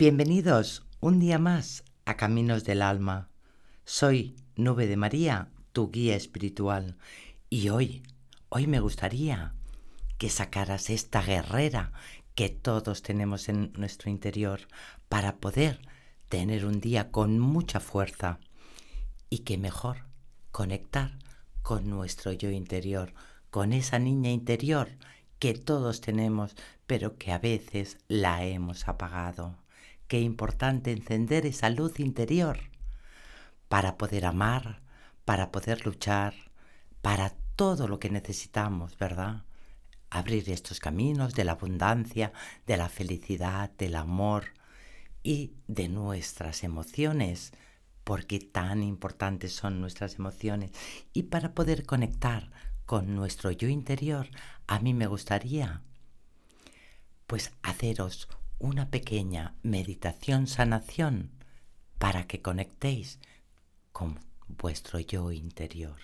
Bienvenidos un día más a Caminos del Alma. Soy Nube de María, tu guía espiritual. Y hoy, hoy me gustaría que sacaras esta guerrera que todos tenemos en nuestro interior para poder tener un día con mucha fuerza y que mejor conectar con nuestro yo interior, con esa niña interior que todos tenemos, pero que a veces la hemos apagado. Qué importante encender esa luz interior para poder amar, para poder luchar, para todo lo que necesitamos, ¿verdad? Abrir estos caminos de la abundancia, de la felicidad, del amor y de nuestras emociones, porque tan importantes son nuestras emociones. Y para poder conectar con nuestro yo interior, a mí me gustaría pues haceros una pequeña meditación sanación para que conectéis con vuestro yo interior.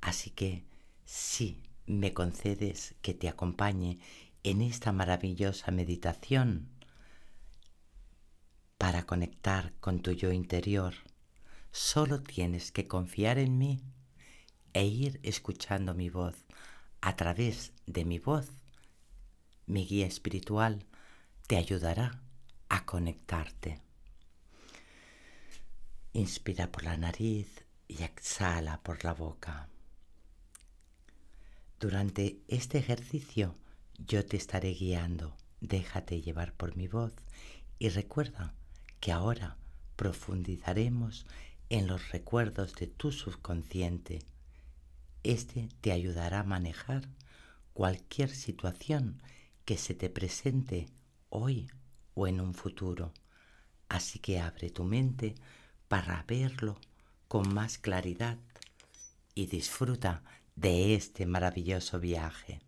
Así que si me concedes que te acompañe en esta maravillosa meditación para conectar con tu yo interior, solo tienes que confiar en mí e ir escuchando mi voz. A través de mi voz, mi guía espiritual te ayudará a conectarte. Inspira por la nariz y exhala por la boca. Durante este ejercicio yo te estaré guiando. Déjate llevar por mi voz y recuerda que ahora profundizaremos en los recuerdos de tu subconsciente este te ayudará a manejar cualquier situación que se te presente hoy o en un futuro. Así que abre tu mente para verlo con más claridad y disfruta de este maravilloso viaje.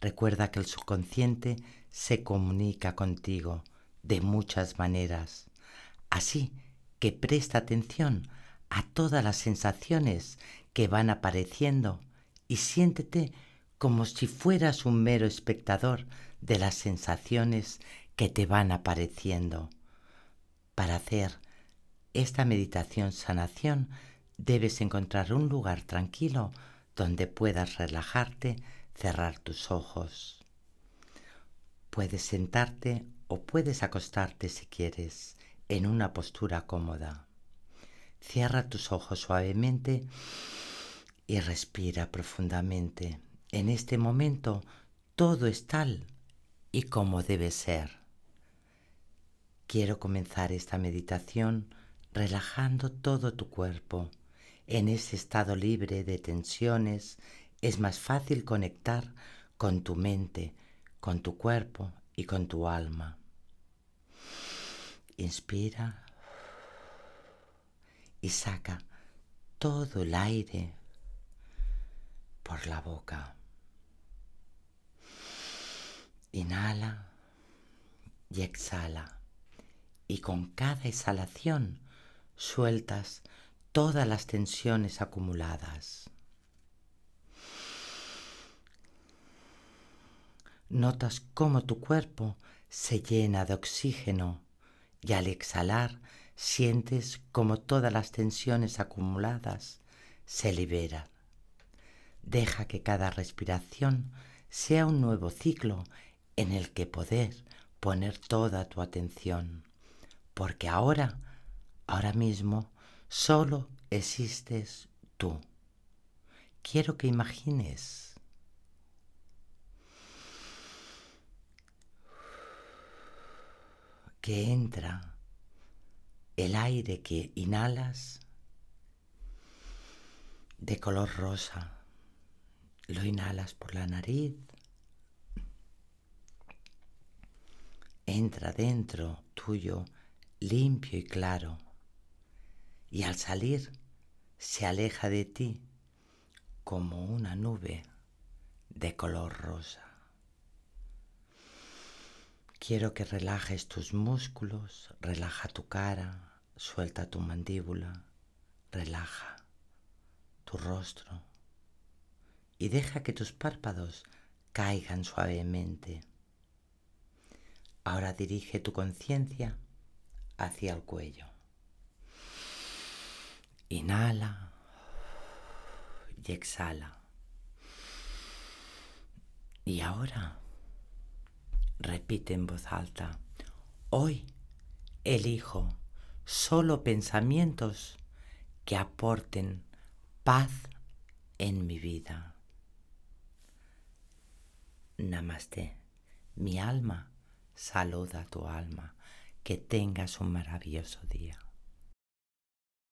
Recuerda que el subconsciente se comunica contigo de muchas maneras, así que presta atención a todas las sensaciones que van apareciendo y siéntete como si fueras un mero espectador de las sensaciones que te van apareciendo. Para hacer esta meditación sanación debes encontrar un lugar tranquilo donde puedas relajarte, cerrar tus ojos. Puedes sentarte o puedes acostarte si quieres en una postura cómoda. Cierra tus ojos suavemente y respira profundamente. En este momento todo es tal y como debe ser. Quiero comenzar esta meditación relajando todo tu cuerpo. En ese estado libre de tensiones es más fácil conectar con tu mente, con tu cuerpo y con tu alma. Inspira y saca todo el aire por la boca. Inhala y exhala. Y con cada exhalación sueltas todas las tensiones acumuladas. Notas cómo tu cuerpo se llena de oxígeno y al exhalar sientes como todas las tensiones acumuladas se liberan. Deja que cada respiración sea un nuevo ciclo en el que poder poner toda tu atención, porque ahora, ahora mismo, solo existes tú. Quiero que imagines que entra el aire que inhalas de color rosa. Lo inhalas por la nariz. Entra dentro tuyo limpio y claro. Y al salir se aleja de ti como una nube de color rosa. Quiero que relajes tus músculos, relaja tu cara, suelta tu mandíbula, relaja tu rostro y deja que tus párpados caigan suavemente. Ahora dirige tu conciencia hacia el cuello. Inhala y exhala. Y ahora repite en voz alta, hoy elijo solo pensamientos que aporten paz en mi vida. Namaste. Mi alma saluda a tu alma. Que tengas un maravilloso día.